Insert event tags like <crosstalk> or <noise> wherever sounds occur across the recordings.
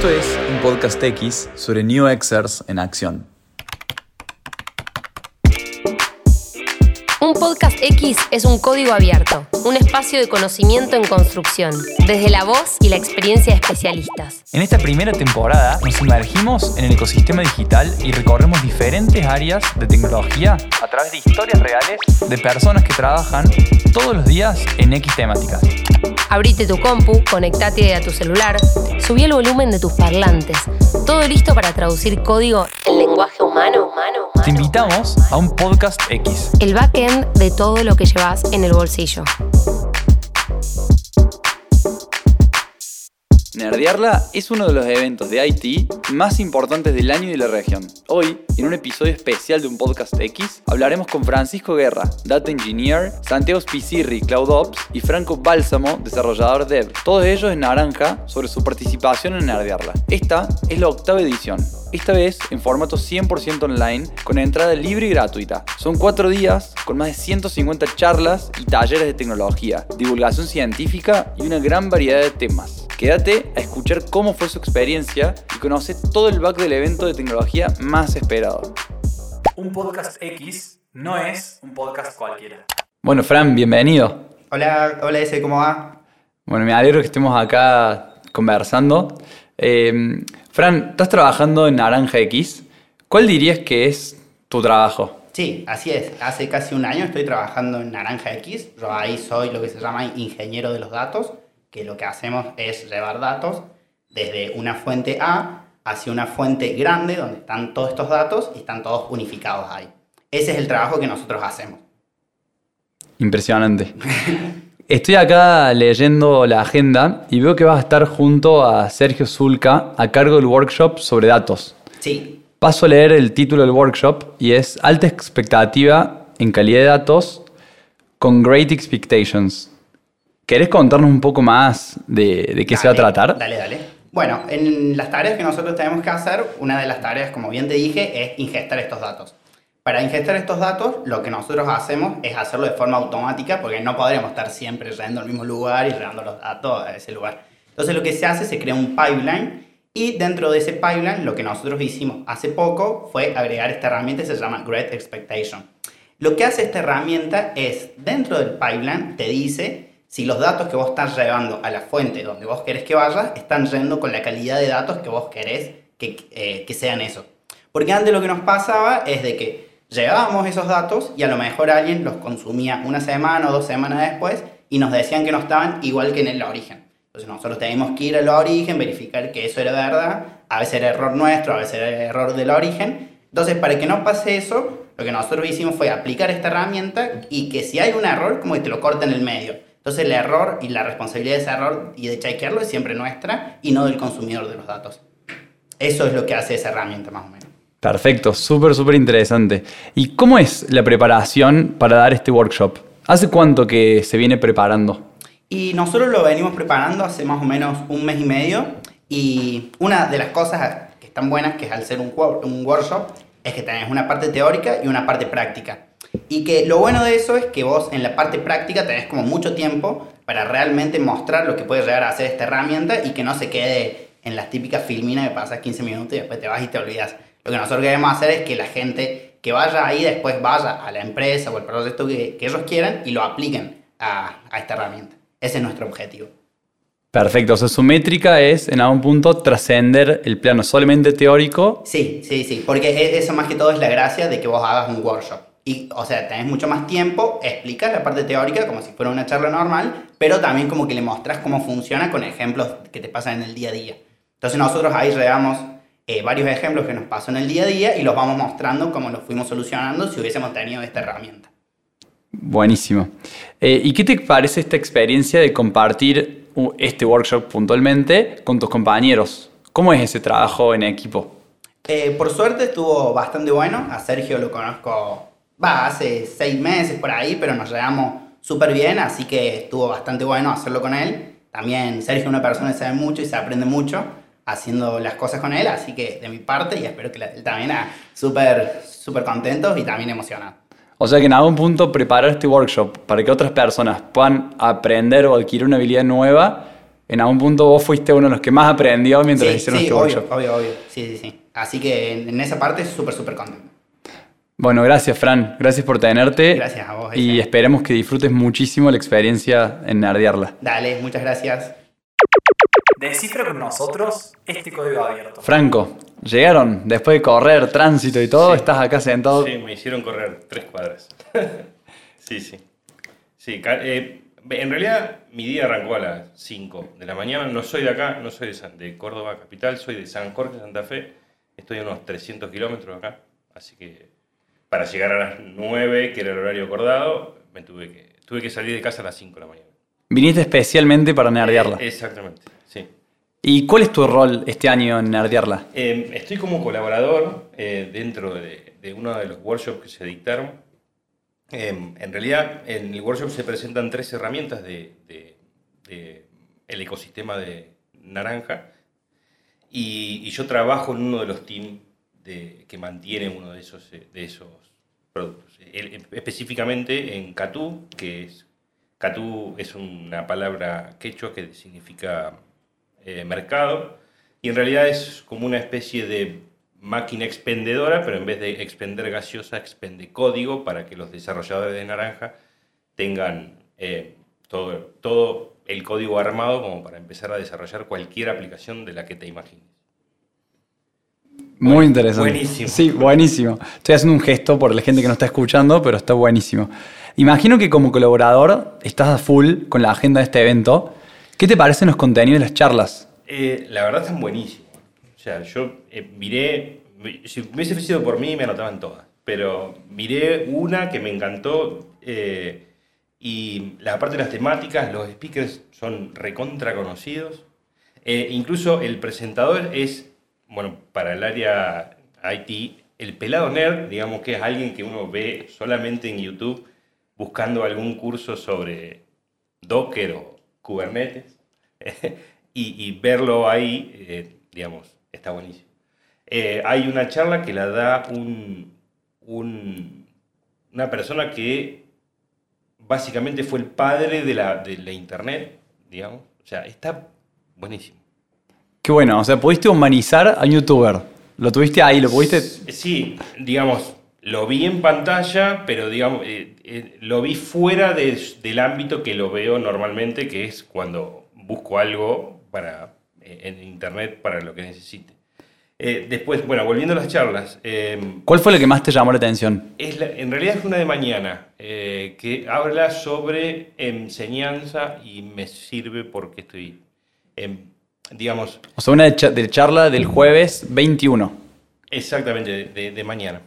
Esto es un podcast X sobre New Xers en acción. Podcast X es un código abierto, un espacio de conocimiento en construcción, desde la voz y la experiencia de especialistas. En esta primera temporada nos sumergimos en el ecosistema digital y recorremos diferentes áreas de tecnología a través de historias reales de personas que trabajan todos los días en X temáticas. Abrite tu compu, conectate a tu celular, subí el volumen de tus parlantes. Todo listo para traducir código en lenguaje. Te invitamos a un podcast X. El backend de todo lo que llevas en el bolsillo. Nerdearla es uno de los eventos de IT más importantes del año y de la región. Hoy, en un episodio especial de un podcast X, hablaremos con Francisco Guerra, Data Engineer, Santiago Spicirri, Cloud Ops y Franco Bálsamo, desarrollador Dev. Todos ellos en naranja sobre su participación en Nerdearla. Esta es la octava edición. Esta vez en formato 100% online con entrada libre y gratuita. Son cuatro días con más de 150 charlas y talleres de tecnología, divulgación científica y una gran variedad de temas. Quédate a escuchar cómo fue su experiencia y conoce todo el back del evento de tecnología más esperado. Un podcast X no es un podcast cualquiera. Bueno, Fran, bienvenido. Hola, hola ese, ¿cómo va? Bueno, me alegro que estemos acá conversando. Eh, Fran, estás trabajando en Naranja X. ¿Cuál dirías que es tu trabajo? Sí, así es. Hace casi un año estoy trabajando en Naranja X. Yo ahí soy lo que se llama ingeniero de los datos, que lo que hacemos es llevar datos desde una fuente A hacia una fuente grande donde están todos estos datos y están todos unificados ahí. Ese es el trabajo que nosotros hacemos. Impresionante. <laughs> Estoy acá leyendo la agenda y veo que vas a estar junto a Sergio Zulca a cargo del workshop sobre datos. Sí, Paso a leer el título del workshop y es Alta expectativa en calidad de datos con Great Expectations. ¿Querés contarnos un poco más de, de qué se va a tratar? Dale, dale. Bueno, en las tareas que nosotros tenemos que hacer, una de las tareas, como bien te dije, es ingestar estos datos. Para ingestar estos datos, lo que nosotros hacemos es hacerlo de forma automática, porque no podríamos estar siempre yendo al mismo lugar y llevando los datos a ese lugar. Entonces lo que se hace, se crea un pipeline y dentro de ese pipeline, lo que nosotros hicimos hace poco fue agregar esta herramienta que se llama Great Expectation. Lo que hace esta herramienta es, dentro del pipeline, te dice si los datos que vos estás llevando a la fuente donde vos querés que vaya están yendo con la calidad de datos que vos querés que, eh, que sean eso. Porque antes lo que nos pasaba es de que llevábamos esos datos y a lo mejor alguien los consumía una semana o dos semanas después y nos decían que no estaban igual que en el origen. Entonces nosotros teníamos que ir al origen, verificar que eso era verdad, a veces era error nuestro, a veces era error del origen. Entonces para que no pase eso, lo que nosotros hicimos fue aplicar esta herramienta y que si hay un error, como que te lo corta en el medio. Entonces el error y la responsabilidad de ese error y de chequearlo es siempre nuestra y no del consumidor de los datos. Eso es lo que hace esa herramienta más o menos. Perfecto, súper, súper interesante. ¿Y cómo es la preparación para dar este workshop? ¿Hace cuánto que se viene preparando? Y nosotros lo venimos preparando hace más o menos un mes y medio. Y una de las cosas que están buenas, que es al ser un, un workshop, es que tenés una parte teórica y una parte práctica. Y que lo bueno de eso es que vos en la parte práctica tenés como mucho tiempo para realmente mostrar lo que puede llegar a hacer esta herramienta y que no se quede en las típicas filminas que pasas 15 minutos y después te vas y te olvidas. Lo que nosotros queremos hacer es que la gente que vaya ahí después vaya a la empresa o el proyecto que, que ellos quieran y lo apliquen a, a esta herramienta. Ese es nuestro objetivo. Perfecto, o sea, su métrica es en algún punto trascender el plano solamente teórico. Sí, sí, sí, porque e- eso más que todo es la gracia de que vos hagas un workshop. Y, o sea, tenés mucho más tiempo, explicas la parte teórica como si fuera una charla normal, pero también como que le mostrás cómo funciona con ejemplos que te pasan en el día a día. Entonces nosotros ahí llevamos eh, varios ejemplos que nos pasó en el día a día y los vamos mostrando cómo los fuimos solucionando si hubiésemos tenido esta herramienta. Buenísimo. Eh, ¿Y qué te parece esta experiencia de compartir uh, este workshop puntualmente con tus compañeros? ¿Cómo es ese trabajo en equipo? Eh, por suerte estuvo bastante bueno. A Sergio lo conozco, va, hace seis meses por ahí, pero nos llevamos súper bien, así que estuvo bastante bueno hacerlo con él. También Sergio es una persona que sabe mucho y se aprende mucho haciendo las cosas con él, así que de mi parte, y espero que la- él también súper, súper contentos y también emocionado. O sea que en algún punto preparar este workshop para que otras personas puedan aprender o adquirir una habilidad nueva en algún punto vos fuiste uno de los que más aprendió mientras sí, hicieron sí, este obvio, workshop. obvio, obvio. Sí, sí, sí. Así que en, en esa parte súper, súper contento. Bueno, gracias Fran, gracias por tenerte. Gracias a vos, Y esperemos que disfrutes muchísimo la experiencia en nerdearla. Dale, muchas gracias. Descifra con nosotros este código abierto. Franco, llegaron después de correr, tránsito y todo, Sí. estás acá sentado. Sí, me hicieron correr tres cuadras. <laughs> sí, sí. Sí, eh, en realidad mi día arrancó a las 5 de la mañana. No soy de acá, no soy de, San- de Córdoba capital, soy de San Jorge, Santa Fe. Estoy a unos 300 kilómetros acá. Así que para llegar a las 9, que era el horario acordado, me tuve que, tuve que salir de casa a las 5 de la mañana. Viniste especialmente para nerdearla. Eh, exactamente. ¿Y cuál es tu rol este año en nerdearla? Eh, estoy como colaborador eh, dentro de, de uno de los workshops que se dictaron. Eh, en realidad, en el workshop se presentan tres herramientas de, de- de el ecosistema de naranja y, y yo trabajo en uno de los teams que mantiene uno de esos, eh, de esos productos. El- específicamente en Catú, que es Catú es una palabra quechua que significa eh, mercado y en realidad es como una especie de máquina expendedora, pero en vez de expender gaseosa, expende código para que los desarrolladores de naranja tengan eh, todo, todo el código armado como para empezar a desarrollar cualquier aplicación de la que te imagines. Muy interesante. buenísimo. Sí, buenísimo. Estoy haciendo un gesto por la gente que no está escuchando, pero está buenísimo. Imagino que como colaborador estás a full con la agenda de este evento. ¿Qué te parecen los contenidos de las charlas? Eh, la verdad están buenísimos. O sea, yo eh, miré, si hubiese sido por mí me anotaban todas, pero miré una que me encantó eh, y la parte de las temáticas, los speakers son recontra conocidos. Incluso el presentador es, bueno, para el área IT, el pelado nerd, digamos que es alguien que uno ve solamente en YouTube buscando algún curso sobre Docker o Kubernetes. <laughs> y, y verlo ahí, eh, digamos, está buenísimo. Eh, hay una charla que la da un, un- una persona que básicamente fue el padre de la, de la internet, digamos. O sea, está buenísimo. Qué bueno, o sea, pudiste humanizar a un youtuber. Lo tuviste ahí, lo pudiste... Sí, digamos, lo vi en pantalla, pero digamos, eh, eh, lo vi fuera de- del ámbito que lo veo normalmente, que es cuando busco algo para, eh, en internet para lo que necesite. Después, bueno, volviendo a las charlas, eh, ¿Cuál fue lo que más te llamó la atención? es la- en realidad es una de mañana, que habla sobre enseñanza y me sirve porque estoy, em, digamos, O sea, una de, cha- de charla del jueves 21. Exactamente, de, de- de mañana.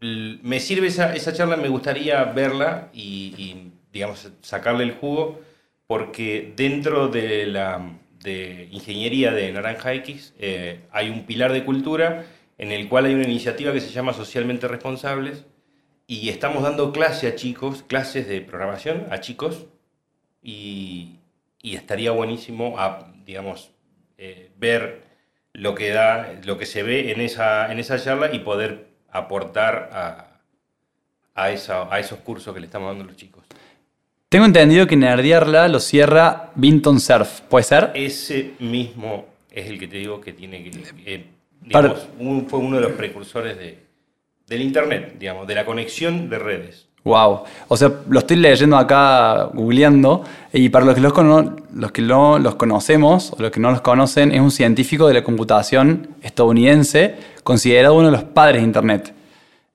L- me sirve esa, esa charla, me gustaría verla y, digamos, sacarle el jugo, porque dentro de la de ingeniería de Naranja X eh, hay un pilar de cultura en el cual hay una iniciativa que se llama Socialmente Responsables y estamos dando clase a chicos, clases de programación a chicos y, y estaría buenísimo, a, digamos, eh, ver lo que da, lo que se ve en esa, en esa charla y poder aportar a, a, esa- a esos cursos que le estamos dando a los chicos. Tengo entendido que nerdearla lo cierra Vinton Surf, ¿puede ser? Ese mismo es el que te digo que tiene que... eh, digamos, un- fue uno de los precursores de, del Internet, digamos, de la conexión de redes. Wow. O sea, lo estoy leyendo acá, googleando, y para los que los, los que no los conocemos, o los que no los conocen, es un científico de la computación estadounidense, considerado uno de los padres de Internet.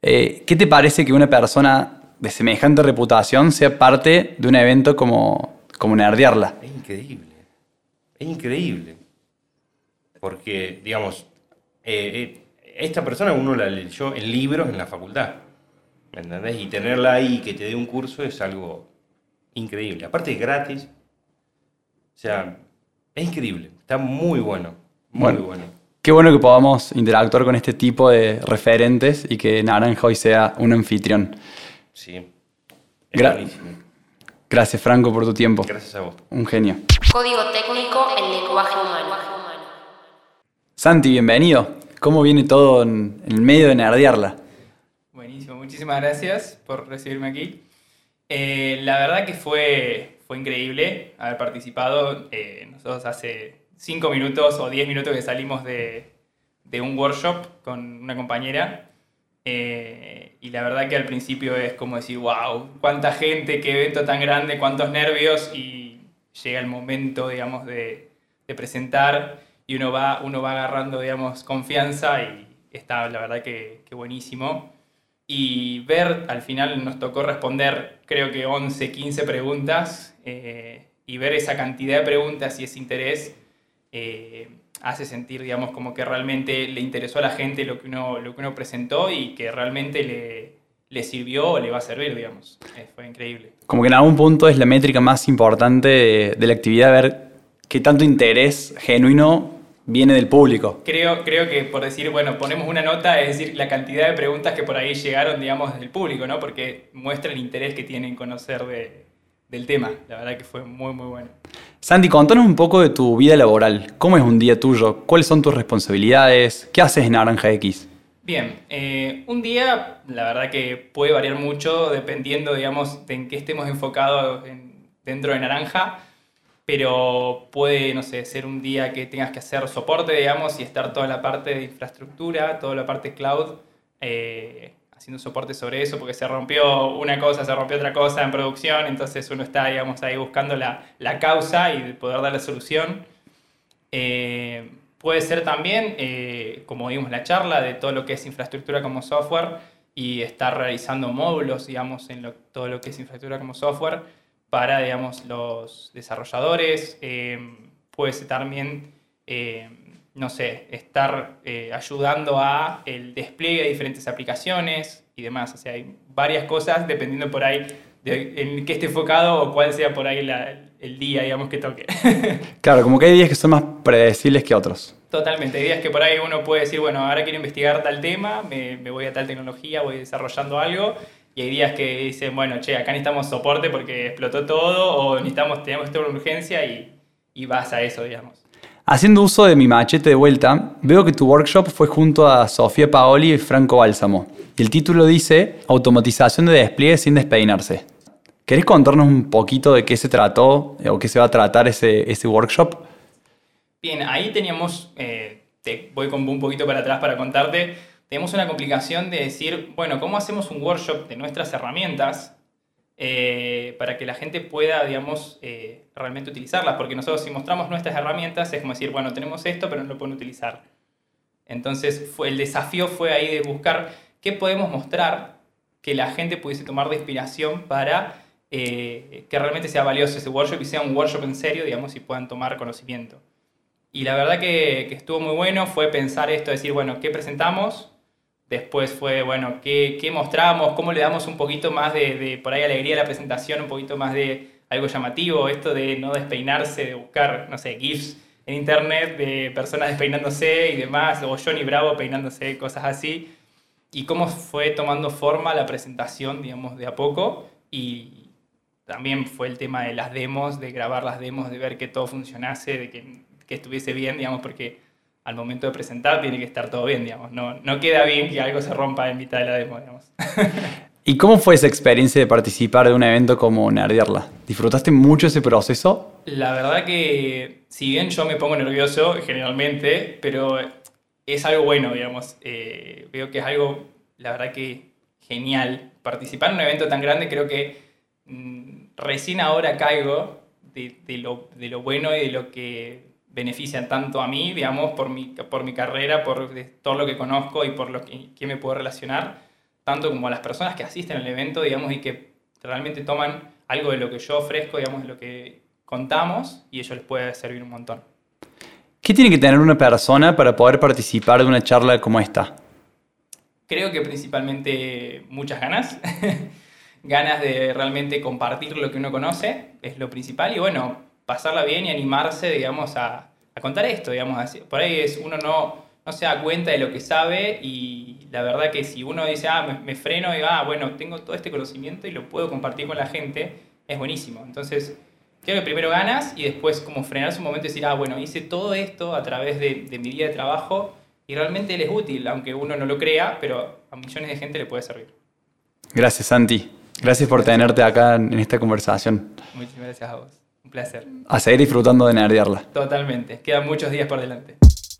Eh, ¿Qué te parece que una persona de semejante reputación sea parte de un evento como, como Nerdearla? Es increíble. Es increíble. Porque, digamos, eh, eh, esta persona uno la leyó en libros en la facultad. ¿Me entendés? Y tenerla ahí que te dé un curso es algo increíble. Aparte es gratis. O sea, es increíble. Está muy bueno. Muy Bueno. bueno. Qué bueno que podamos interactuar con este tipo de referentes y que Naranja hoy sea un anfitrión. Sí. Es Gra- buenísimo. Gracias, Franco, por tu tiempo. Gracias a vos. Un genio. Código técnico en lenguaje humano. Santi, bienvenido. ¿Cómo viene todo en, en el medio de nerdearla? Muchísimas gracias por recibirme aquí. Eh, la verdad que fue, fue increíble haber participado. Eh, nosotros hace 5 minutos o 10 minutos que salimos de, de un workshop con una compañera. Eh, y la verdad que al principio es como decir, wow, cuánta gente, qué evento tan grande, cuántos nervios. Y llega el momento, digamos, de, de presentar y uno va, uno va agarrando, digamos, confianza y está, la verdad que, que buenísimo y ver, al final nos tocó responder creo que 11, 15 preguntas eh, y ver esa cantidad de preguntas y ese interés eh, hace sentir, digamos, como que realmente le interesó a la gente lo que uno, lo que uno presentó y que realmente le, le sirvió o le va a servir, digamos. Eh, fue increíble. Como que en algún punto es la métrica más importante de, de la actividad, ver qué tanto interés genuino viene del público. Creo, creo que por decir, bueno, ponemos una nota, es decir, la cantidad de preguntas que por ahí llegaron, digamos, del público, ¿no? Porque muestra el interés que tienen en conocer de, del tema. La verdad que fue muy, muy bueno. Sandy, contanos un poco de tu vida laboral. ¿Cómo es un día tuyo? ¿Cuáles son tus responsabilidades? ¿Qué haces en Naranja X? Bien, eh, un día, la verdad que puede variar mucho dependiendo, digamos, de en qué estemos enfocados en, dentro de Naranja pero puede, no sé, ser un día que tengas que hacer soporte, digamos, y estar toda la parte de infraestructura, toda la parte cloud, eh, haciendo soporte sobre eso, porque se rompió una cosa, se rompió otra cosa en producción, entonces uno está, digamos, ahí buscando la, la causa y poder dar la solución. Eh, puede ser también, eh, como vimos la charla, de todo lo que es infraestructura como software y estar realizando módulos, digamos, en todo lo que es infraestructura como software para, digamos, los desarrolladores. Eh, puede ser también, eh, no sé, estar eh, ayudando a el despliegue de diferentes aplicaciones y demás. O sea, hay varias cosas dependiendo por ahí de en qué esté enfocado o cuál sea por ahí el día, digamos, que toque. <laughs> claro, como que hay días que son más predecibles que otros. Totalmente, hay días que por ahí uno puede decir, bueno, ahora quiero investigar tal tema, me, me voy a tal tecnología, voy desarrollando algo y hay días que dicen, bueno, che, acá necesitamos soporte porque explotó todo o necesitamos, tenemos esta urgencia y, y vas a eso, digamos. Haciendo uso de mi machete de vuelta, veo que tu workshop fue junto a Sofía Paoli y Franco Bálsamo. Y el título dice Automatización de despliegue sin despeinarse. ¿Querés contarnos un poquito de qué se trató o qué se va a tratar ese, ese workshop? Bien, ahí teníamos, eh, te voy con un poquito para atrás para contarte, tenemos una complicación de decir, bueno, ¿cómo hacemos un workshop de nuestras herramientas eh, para que la gente pueda, digamos, eh, realmente utilizarlas? Porque nosotros si mostramos nuestras herramientas es como decir, bueno, tenemos esto, pero no lo pueden utilizar. Entonces fue, el desafío fue ahí de buscar qué podemos mostrar que la gente pudiese tomar de inspiración para eh, que realmente sea valioso ese workshop y sea un workshop en serio, digamos, y puedan tomar conocimiento. Y la verdad que, que estuvo muy bueno fue pensar esto, decir, bueno, ¿qué presentamos? Después fue, bueno, ¿qué, qué mostramos? ¿Cómo le damos un poquito más de, de, por ahí, alegría a la presentación? Un poquito más de algo llamativo, esto de no despeinarse, de buscar, no sé, GIFs en internet de personas despeinándose y demás, o Johnny Bravo peinándose, cosas así. Y cómo fue tomando forma la presentación, digamos, de a poco. Y también fue el tema de las demos, de grabar las demos, de ver que todo funcionase, de que, que estuviese bien, digamos, porque al momento de presentar tiene que estar todo bien, digamos. No, no queda bien que algo se rompa en mitad de la demo, digamos. <laughs> ¿Y cómo fue esa experiencia de participar de un evento como Nerdearla? ¿Disfrutaste mucho ese proceso? La verdad que, si bien yo me pongo nervioso generalmente, pero es algo bueno, digamos. Eh, veo que es algo, la verdad que genial. Participar en un evento tan grande creo que mmm, recién ahora caigo de, de, lo, de lo bueno y de lo que benefician tanto a mí, digamos, por mi, por mi carrera, por todo lo que conozco y por lo que, que me puedo relacionar, tanto como a las personas que asisten al evento, digamos, y que realmente toman algo de lo que yo ofrezco, digamos, de lo que contamos, y ello les puede servir un montón. ¿Qué tiene que tener una persona para poder participar de una charla como esta? Creo que principalmente muchas ganas, <laughs> ganas de realmente compartir lo que uno conoce, es lo principal, y bueno, pasarla bien y animarse, digamos, a, a contar esto, digamos, así. por ahí es uno no, no se da cuenta de lo que sabe y la verdad que si uno dice, ah, me, me freno y ah, bueno, tengo todo este conocimiento y lo puedo compartir con la gente, es buenísimo. Entonces, creo que primero ganas y después como frenarse un momento y decir, ah, bueno, hice todo esto a través de, de mi día de trabajo y realmente él es útil, aunque uno no lo crea, pero a millones de gente le puede servir. Gracias, Santi. Gracias por tenerte acá en esta conversación. Muchísimas gracias a vos. Un placer. A seguir disfrutando de nerdearla. Totalmente. Quedan muchos días por delante.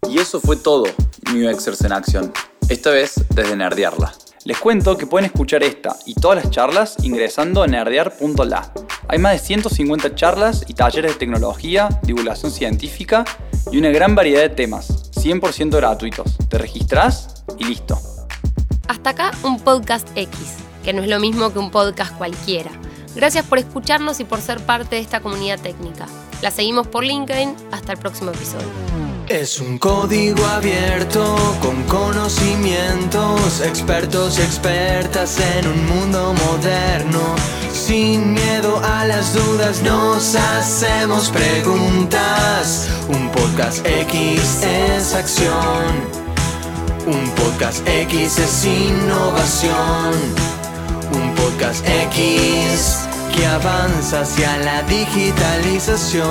Y eso fue todo, New Exers en acción. Esta vez desde nerdearla. Les cuento que pueden escuchar esta y todas las charlas ingresando a nerdear.la. Hay más de 150 charlas y talleres de tecnología, divulgación científica y una gran variedad de temas, 100% gratuitos. Te registras y listo. Hasta acá un podcast X, que no es lo mismo que un podcast cualquiera. Gracias por escucharnos y por ser parte de esta comunidad técnica. La seguimos por LinkedIn. Hasta el próximo episodio. Es un código abierto con conocimientos, expertos y expertas en un mundo moderno. Sin miedo a las dudas nos hacemos preguntas. Un podcast X es acción. Un podcast X es innovación. Podcast X que avanza hacia la digitalización.